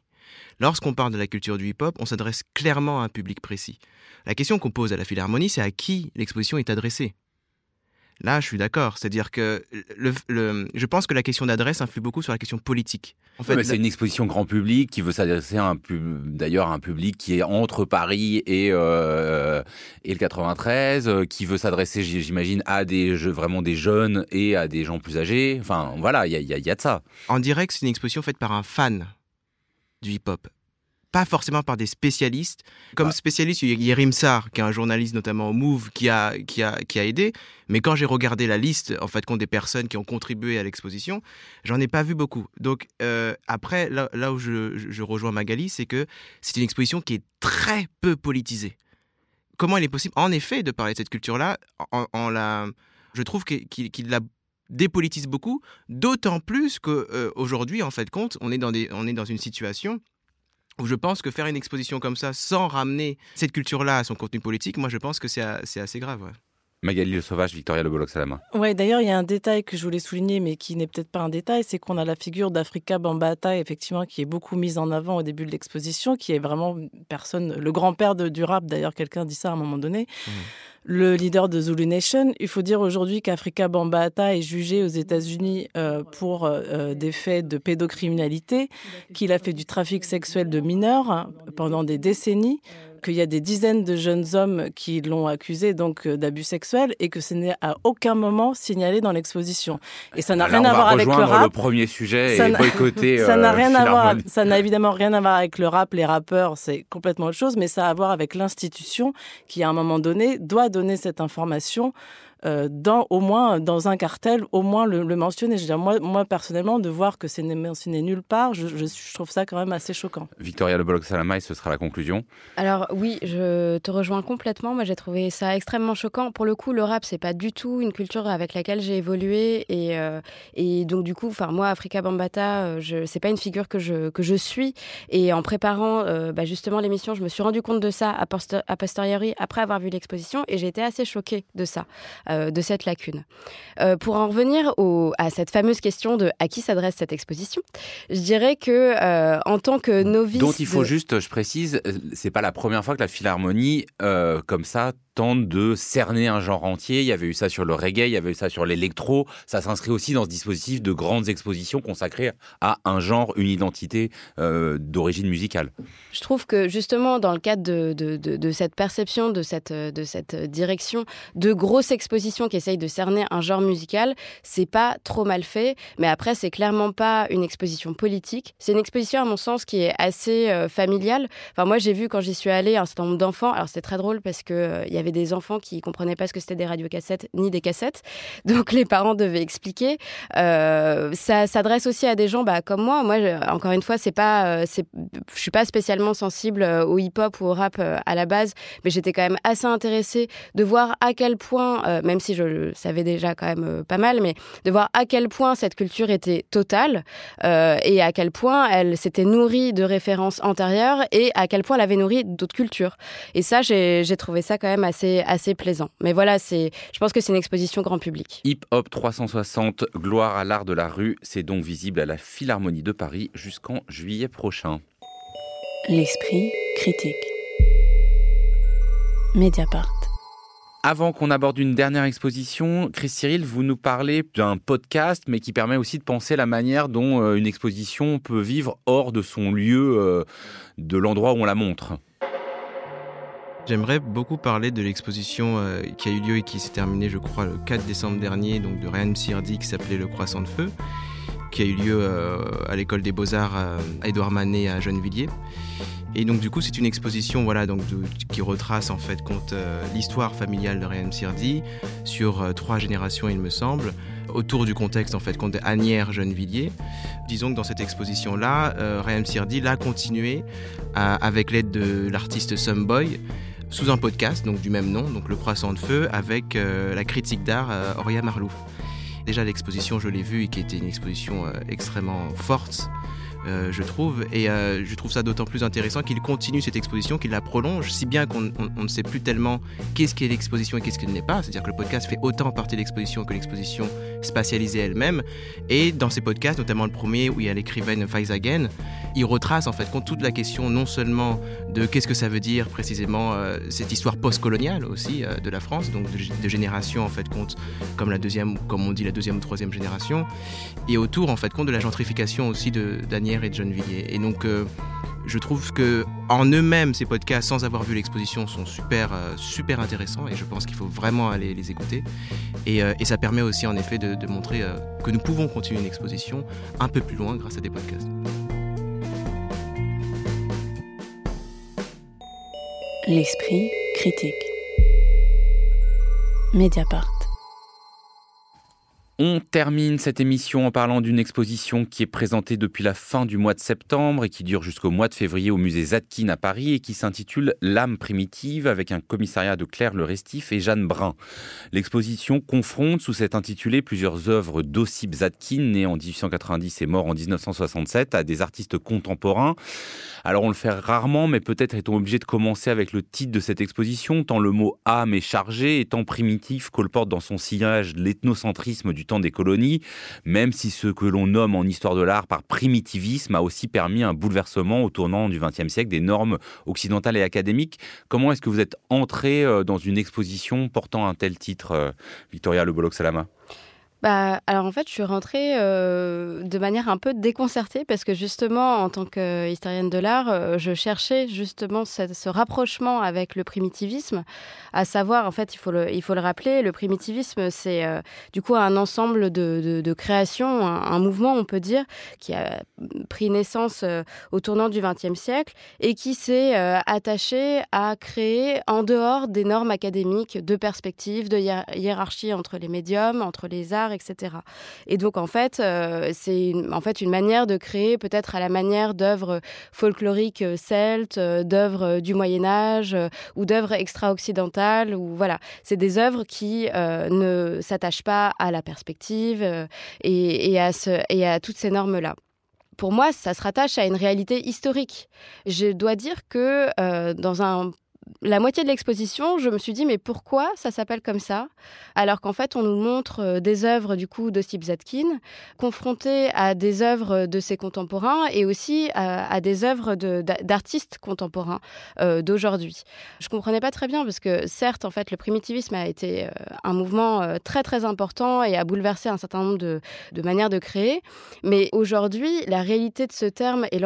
Lorsqu'on parle de la culture du hip-hop, on s'adresse clairement à un public précis. La question qu'on pose à la Philharmonie, c'est à qui l'exposition est adressée. Là, je suis d'accord. C'est-à-dire que le, je pense que la question d'adresse influe beaucoup sur la question politique. En fait, c'est une exposition grand public qui veut s'adresser à un d'ailleurs un public qui est entre Paris et euh, et le 93, euh, qui veut s'adresser, j'imagine, à des vraiment des jeunes et à des gens plus âgés. Enfin, voilà, il y a, y a de ça. En direct, c'est une exposition faite par un fan du hip-hop pas forcément par des spécialistes. Comme spécialiste, il y a Rimsar, qui est un journaliste notamment au Move, qui a, qui a, qui a aidé. Mais quand j'ai regardé la liste, en fait, compte des personnes qui ont contribué à l'exposition, j'en ai pas vu beaucoup. Donc, euh, après, là, là, où je, je rejoins Magali, c'est que c'est une exposition qui est très peu politisée. Comment il est possible, en effet, de parler de cette culture-là en, la... Je trouve qu'il la dépolitise beaucoup, d'autant plus qu'aujourd'hui, euh, en fait, compte, on est dans, des, on est dans une situation je pense que faire une exposition comme ça sans ramener cette culture-là à son contenu politique, moi je pense que c'est assez grave. Magali Le Sauvage, Victoria Le Bolox à la main. Ouais, d'ailleurs, il y a un détail que je voulais souligner, mais qui n'est peut-être pas un détail, c'est qu'on a la figure d'Africa Bambata, effectivement, qui est beaucoup mise en avant au début de l'exposition, qui est vraiment personne, le grand-père du rap, d'ailleurs, quelqu'un dit ça à un moment donné. Mmh le leader de Zulu Nation. Il faut dire aujourd'hui qu'Africa Bambata est jugé aux États-Unis euh, pour euh, euh, des faits de pédocriminalité, qu'il a fait du trafic sexuel de mineurs hein, pendant des décennies qu'il y a des dizaines de jeunes hommes qui l'ont accusé donc euh, d'abus sexuels et que ce n'est à aucun moment signalé dans l'exposition. Et ça n'a rien à voir avec le rap. Le premier sujet ça boycotter. (laughs) ça n'a euh, rien à voir. Ça n'a évidemment rien à voir avec le rap. Les rappeurs, c'est complètement autre chose, mais ça a à voir avec l'institution qui, à un moment donné, doit donner cette information dans, au moins dans un cartel, au moins le, mentionner. Je veux dire, moi, moi, personnellement, de voir que c'est mentionné nulle part, je, je, trouve ça quand même assez choquant. Victoria Le Bolloc Salamaï, ce sera la conclusion. Alors oui, je te rejoins complètement. Moi, j'ai trouvé ça extrêmement choquant. Pour le coup, le rap, c'est pas du tout une culture avec laquelle j'ai évolué et, euh, et donc du coup, enfin moi, Africa Bambata, euh, je c'est pas une figure que je que je suis. Et en préparant bah, justement l'émission, je me suis rendu compte de ça à, a posteriori après avoir vu l'exposition et j'ai été assez choquée de ça. Euh, de cette lacune. Euh, pour en revenir à cette fameuse question de à qui s'adresse cette exposition, je dirais que euh, en tant que novice, dont il faut juste, je précise, c'est pas la première fois que la Philharmonie, comme ça, tente de cerner un genre entier. Il y avait eu ça sur le reggae, il y avait eu ça sur l'électro. Ça s'inscrit aussi dans ce dispositif de grandes expositions consacrées à un genre, une identité euh, d'origine musicale. Je trouve que justement, dans le cadre de, de, de, cette perception, de cette, de cette direction, de grosses expositions qui essayent de cerner un genre musical, c'est pas trop mal fait. Mais après, c'est clairement pas une exposition politique. C'est une exposition, à mon sens, qui est assez euh, familiale. Enfin, moi, j'ai vu quand j'y suis allée un certain nombre d'enfants. Alors, c'était très drôle parce que euh, y avait des enfants qui comprenaient pas ce que c'était des radiocassettes ni des cassettes. (laughs) Donc, les parents devaient expliquer. Euh, ça s'adresse aussi à des gens bah, comme moi. Moi, encore une fois, c'est pas, c'est, je suis pas spécialement sensible au hip-hop ou au rap à la base, mais j'étais quand même assez intéressée de voir à quel point, même si je le savais déjà quand même pas mal, mais de voir à quel point cette culture était totale et à quel point elle s'était nourrie de références antérieures et à quel point elle avait nourri d'autres cultures. Et ça, j'ai trouvé ça quand même assez, assez plaisant. Mais voilà, c'est, je pense que c'est une exposition grand public. Hip Hop 360, gloire à l'art de la rue, c'est donc visible à la Philharmonie de Paris jusqu'en juillet prochain. L'esprit critique. Mediapart. Avant qu'on aborde une dernière exposition, Chris Cyril, vous nous parlez d'un podcast, mais qui permet aussi de penser la manière dont euh, une exposition peut vivre hors de son lieu, euh, de l'endroit où on la montre. J'aimerais beaucoup parler de l'exposition euh, qui a eu lieu et qui s'est terminée, je crois, le 4 décembre dernier, donc de Ryan Sirdi, qui s'appelait Le Croissant de Feu, qui a eu lieu à l'école des Beaux-Arts à Édouard Manet à Gennevilliers. Et donc du coup, c'est une exposition voilà, donc, qui retrace en fait compte euh, l'histoire familiale de Ryan Sirdi sur euh, trois générations, il me semble, autour du contexte en fait compte Gennevilliers. Disons que dans cette exposition-là, euh, Ryan Sirdi l'a continué avec l'aide de l'artiste Someboy sous un podcast donc du même nom, donc Le Croissant de Feu, avec la critique d'art Auria Marlouf. Déjà l'exposition, je l'ai vue et qui était une exposition extrêmement forte euh, je trouve. Et euh, je trouve ça d'autant plus intéressant qu'il continue cette exposition, qu'il la prolonge, si bien qu'on ne sait plus tellement qu'est-ce qu'est l'exposition et qu'est-ce qu'elle n'est pas. C'est-à-dire que le podcast fait autant partie de l'exposition que l'exposition spatialisée elle-même. Et dans ces podcasts, notamment le premier où il y a l'écrivaine Faizagen, il retrace en fait toute la question non seulement de qu'est-ce que ça veut dire précisément euh, cette histoire post-coloniale aussi de la France, donc de, génération en fait compte comme la deuxième, comme on dit la deuxième ou troisième génération, et autour en fait compte de la gentrification aussi de Daniel et de Gennevilliers. Et donc, euh, je trouve que en eux-mêmes, ces podcasts, sans avoir vu l'exposition, sont super, euh, super intéressants et je pense qu'il faut vraiment aller les écouter. Et, euh, ça permet aussi, en effet, de, montrer que nous pouvons continuer une exposition un peu plus loin grâce à des podcasts. L'esprit critique. Mediapart. On termine cette émission en parlant d'une exposition qui est présentée depuis la fin du mois de septembre et qui dure jusqu'au mois de février au musée Zadkine à Paris et qui s'intitule L'âme primitive avec un commissariat de Claire Le Restif et Jeanne Brun. L'exposition confronte sous cet intitulé plusieurs œuvres d'Ossip Zadkine, né en 1890 et mort en 1967, à des artistes contemporains. Alors on le fait rarement, mais peut-être est-on obligé de commencer avec le titre de cette exposition, tant le mot âme est chargé et tant primitif colporte dans son sillage l'ethnocentrisme du des colonies, même si ce que l'on nomme en histoire de l'art par primitivisme a aussi permis un bouleversement au tournant du XXe siècle des normes occidentales et académiques. Comment est-ce que vous êtes entré euh, dans une exposition portant un tel titre, euh, Victoria Le Bolloc-Salama? Bah, alors en fait, je suis rentrée euh, de manière un peu déconcertée parce que justement, en tant qu'historienne de l'art, euh, je cherchais justement ce, rapprochement avec le primitivisme, à savoir, en fait, il faut le, rappeler, le primitivisme, c'est euh, du coup un ensemble de, de, créations, un, mouvement, on peut dire, qui a pris naissance au tournant du XXe siècle et qui s'est attaché à créer en dehors des normes académiques de perspectives, de hiérarchie entre les médiums, entre les arts, etc. Et donc, en fait, euh, c'est en fait une manière de créer, peut-être à la manière d'œuvres folkloriques euh, celtes, euh, d'œuvres du Moyen-Âge ou d'œuvres extra-occidentales. Ou, voilà. C'est des œuvres qui ne s'attachent pas à la perspective et, à ce, et à toutes ces normes-là pour moi, ça se rattache à une réalité historique. Je dois dire que dans un la moitié de l'exposition, je me suis dit, mais pourquoi ça s'appelle comme ça? Alors qu'en fait, on nous montre euh, des œuvres du coup de Steve Zatkin, confrontées à des œuvres de ses contemporains et aussi à, des œuvres d'artistes contemporains euh, d'aujourd'hui. Je comprenais pas très bien parce que certes, en fait, le primitivisme a été euh, un mouvement très très important et a bouleversé un certain nombre de, de manières de créer, mais aujourd'hui, la réalité de ce terme et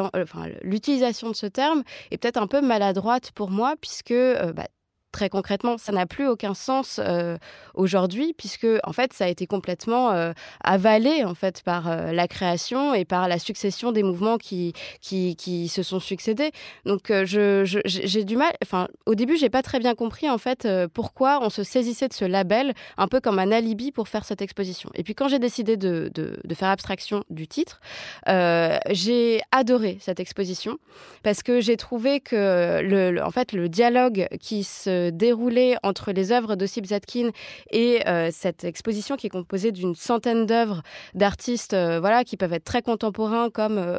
l'utilisation de ce terme est peut-être un peu maladroite pour moi puisque euh, bah, très concrètement, ça n'a plus aucun sens euh, aujourd'hui puisque en fait ça a été complètement euh, avalé en fait par euh, la création et par la succession des mouvements qui qui, qui se sont succédés. Donc je, j'ai du mal. Enfin, au début, j'ai pas très bien compris en fait pourquoi on se saisissait de ce label un peu comme un alibi pour faire cette exposition. Et puis quand j'ai décidé de, de, de, faire abstraction du titre, j'ai adoré cette exposition parce que j'ai trouvé que le, en fait le dialogue qui se déroulé entre les œuvres d'Ossip Zatkin et euh, cette exposition qui est composée d'une centaine d'œuvres d'artistes euh, voilà, qui peuvent être très contemporains comme euh,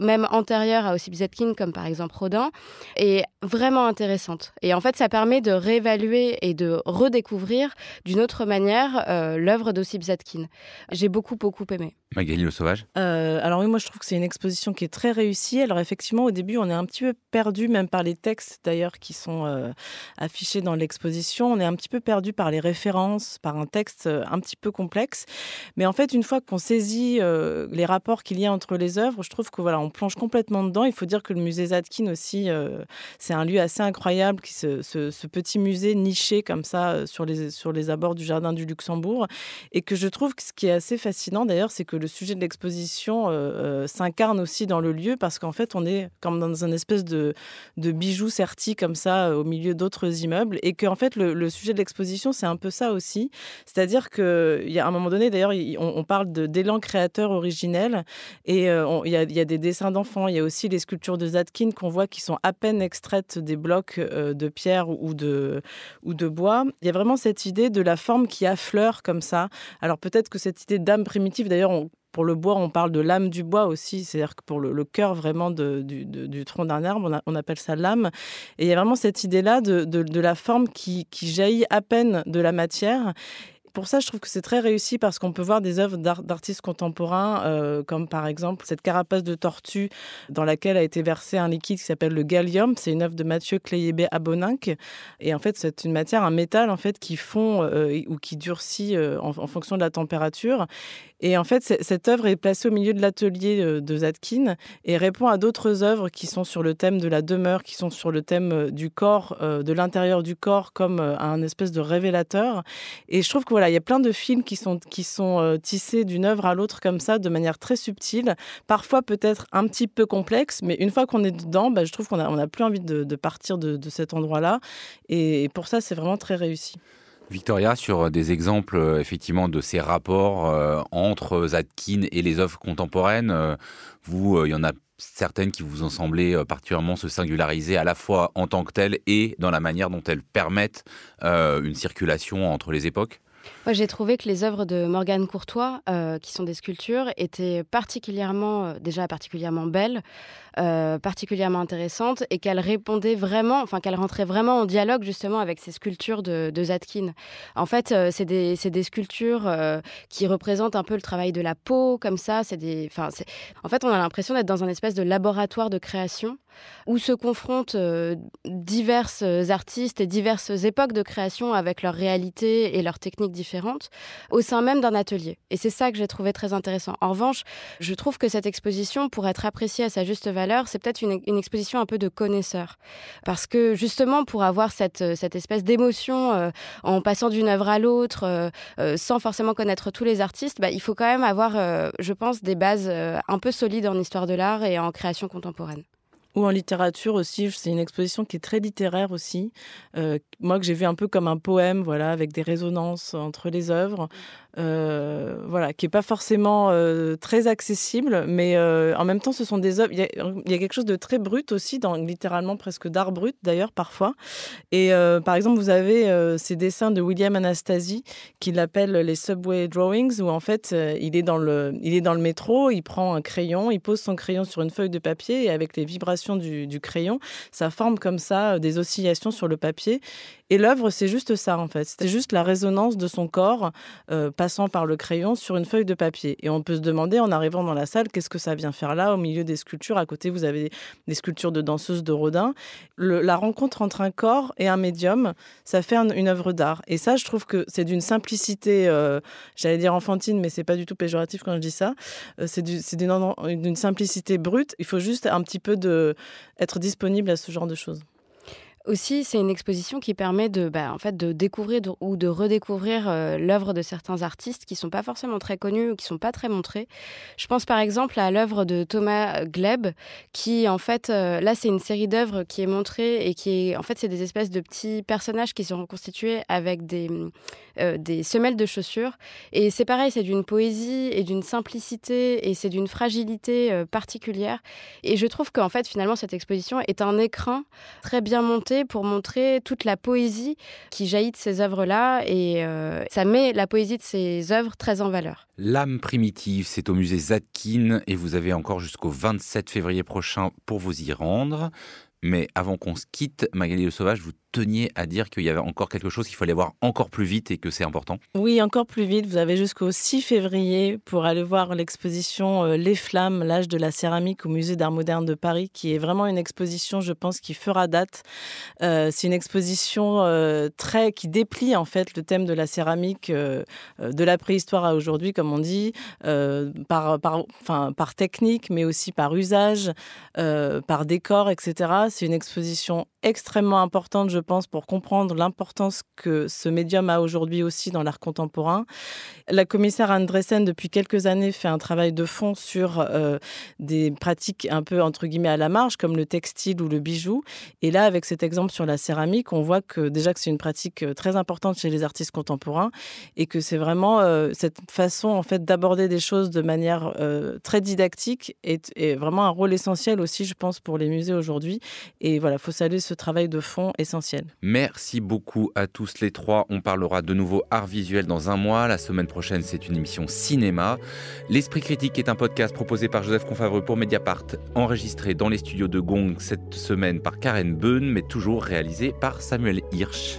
même antérieurs à Ossip Zatkin, comme par exemple Rodin, est vraiment intéressante. Et en fait, ça permet de réévaluer et de redécouvrir d'une autre manière l'œuvre d'Ossip Zatkin. J'ai beaucoup, beaucoup aimé. Magali Le Sauvage Alors oui, moi je trouve que c'est une exposition qui est très réussie. Alors effectivement, au début, on est un petit peu perdu, même par les textes d'ailleurs qui sont affiché dans l'exposition. On est un petit peu perdu par les références, par un texte euh, un petit peu complexe. Mais en fait, une fois qu'on saisit euh, les rapports qu'il y a entre les œuvres, je trouve que voilà, on plonge complètement dedans. Il faut dire que le musée Zadkine aussi, euh, c'est un lieu assez incroyable, qui ce, ce, petit musée niché comme ça sur les, sur les abords du jardin du Luxembourg. Et que je trouve que ce qui est assez fascinant d'ailleurs, c'est que le sujet de l'exposition s'incarne aussi dans le lieu parce qu'en fait, on est comme dans un espèce de, de bijou serti comme ça au milieu d'autres immeubles et que en fait le, sujet de l'exposition c'est un peu ça aussi. C'est-à-dire que il y a un moment donné d'ailleurs on, parle d'élan créateur originel et euh, il y, a, des dessins d'enfants il y a aussi les sculptures de Zadkin qu'on voit qui sont à peine extraites des blocs euh, de pierre ou de ou de bois. Il y a vraiment cette idée de la forme qui affleure comme ça. Alors peut-être que cette idée d'âme primitive d'ailleurs on pour le bois, on parle de l'âme du bois aussi, c'est-à-dire que pour le, cœur vraiment du, tronc d'un arbre, on, appelle ça l'âme. Et il y a vraiment cette idée-là de, la forme qui, jaillit à peine de la matière pour ça, je trouve que c'est très réussi parce qu'on peut voir des œuvres d'artistes contemporains, euh, comme par exemple cette carapace de tortue dans laquelle a été versé un liquide qui s'appelle le gallium. C'est une œuvre de Mathieu Cléébé Aboninck. Et en fait, c'est une matière, un métal en fait qui fond euh, ou qui durcit euh, en, fonction de la température. Et en fait, cette œuvre est placée au milieu de l'atelier euh, de Zadkin et répond à d'autres œuvres qui sont sur le thème de la demeure, qui sont sur le thème euh, du corps, euh, de l'intérieur du corps, comme un espèce de révélateur. Et je trouve que voilà, il y a plein de films qui sont, qui sont tissés d'une œuvre à l'autre comme ça, de manière très subtile, parfois peut-être un petit peu complexe, mais une fois qu'on est dedans, bah, je trouve qu'on n'a on a plus envie de, partir de, de cet endroit-là. Et pour ça, c'est vraiment très réussi. Victoria, sur des exemples euh, effectivement de ces rapports euh, entre Zadkin et les œuvres contemporaines, euh, vous, il y en a certaines qui vous ont semblé particulièrement se singulariser à la fois en tant que telles et dans la manière dont elles permettent une circulation entre les époques? Moi, j'ai trouvé que les œuvres de Morgane Courtois, euh, qui sont des sculptures, étaient particulièrement, euh, déjà particulièrement belles, euh, particulièrement intéressantes, et qu'elles répondaient vraiment, enfin qu'elles rentraient vraiment en dialogue justement avec ces sculptures de, de Zadkin. En fait, c'est des, des, sculptures qui représentent un peu le travail de la peau, comme ça. C'est des, enfin, en fait, on a l'impression d'être dans un espèce de laboratoire de création où se confrontent diverses artistes et diverses époques de création avec leur réalité et leurs techniques différentes au sein même d'un atelier. Et c'est ça que j'ai trouvé très intéressant. En revanche, je trouve que cette exposition, pour être appréciée à sa juste valeur, c'est peut-être une, exposition un peu de connaisseur. Parce que justement, pour avoir cette, cette espèce d'émotion euh, en passant d'une œuvre à l'autre, euh, euh, sans forcément connaître tous les artistes, bah, il faut quand même avoir, je pense, des bases un peu solides en histoire de l'art et en création contemporaine. Ou en littérature aussi, c'est une exposition qui est très littéraire aussi. Euh, moi, que j'ai vu un peu comme un poème, voilà, avec des résonances entre les œuvres. Euh, voilà, qui est pas forcément euh, très accessible, mais euh, en même temps, ce sont des œuvres. Il y, a, quelque chose de très brut aussi, dans, littéralement presque d'art brut d'ailleurs parfois. Et par exemple, vous avez ces dessins de William Anastasie qu'il appelle les subway drawings, où en fait, il est dans le, il est dans le métro, il prend un crayon, il pose son crayon sur une feuille de papier et avec les vibrations du, du crayon, ça forme comme ça des oscillations sur le papier. Et l'œuvre, c'est juste ça, en fait. C'est juste la résonance de son corps euh, passant par le crayon sur une feuille de papier. Et on peut se demander, en arrivant dans la salle, qu'est-ce que ça vient faire là, au milieu des sculptures? À côté, vous avez des sculptures de danseuses de Rodin. La rencontre entre un corps et un médium, ça fait une œuvre d'art. Et ça, je trouve que c'est d'une simplicité, euh, j'allais dire enfantine, mais c'est pas du tout péjoratif quand je dis ça. Euh, c'est d'une simplicité brute. Il faut juste un petit peu être disponible à ce genre de choses. Aussi, c'est une exposition qui permet de, bah, en fait, de découvrir ou de redécouvrir euh, l'œuvre de certains artistes qui sont pas forcément très connus ou qui sont pas très montrés. Je pense par exemple à l'œuvre de Thomas Gleb, qui en fait, euh, là, c'est une série d'œuvres qui est montrée et qui est, en fait, c'est des espèces de petits personnages qui sont reconstitués avec des, euh, des semelles de chaussures. Et c'est pareil, c'est d'une poésie et d'une simplicité et c'est d'une fragilité particulière. Et je trouve qu'en fait, finalement, cette exposition est un écrin très bien monté pour montrer toute la poésie qui jaillit de ces œuvres-là et euh, ça met la poésie de ces œuvres très en valeur. L'âme primitive, c'est au musée Zadkine et vous avez encore jusqu'au 27 février prochain pour vous y rendre. Mais avant qu'on se quitte, Magali Le Sauvage, vous teniez à dire qu'il y avait encore quelque chose qu'il fallait voir encore plus vite et que c'est important Oui, encore plus vite. Vous avez jusqu'au 6 février pour aller voir l'exposition euh, Les Flammes, l'âge de la céramique au musée d'art moderne de Paris, qui est vraiment une exposition, je pense, qui fera date. Euh, c'est une exposition euh, très qui déplie en fait le thème de la céramique de la préhistoire à aujourd'hui, comme on dit, par, par, enfin, par technique, mais aussi par usage, par décor, etc. C'est une exposition extrêmement importante, je pense, pour comprendre l'importance que ce médium a aujourd'hui aussi dans l'art contemporain. La commissaire Andresen, depuis quelques années, fait un travail de fond sur euh, des pratiques un peu, entre guillemets, à la marge, comme le textile ou le bijou. Et là, avec cet exemple sur la céramique, on voit que déjà que c'est une pratique euh, très importante chez les artistes contemporains et que c'est vraiment euh, cette façon, en fait, d'aborder des choses de manière très didactique est, vraiment un rôle essentiel aussi, je pense, pour les musées aujourd'hui. Et voilà, il faut saluer travail de fond essentiel. Merci beaucoup à tous les trois. On parlera de nouveau art visuel dans un mois. La semaine prochaine, c'est une émission cinéma. L'Esprit critique est un podcast proposé par Joseph Confavreux pour Mediapart, enregistré dans les studios de Gong cette semaine par Karen Beun, mais toujours réalisé par Samuel Hirsch.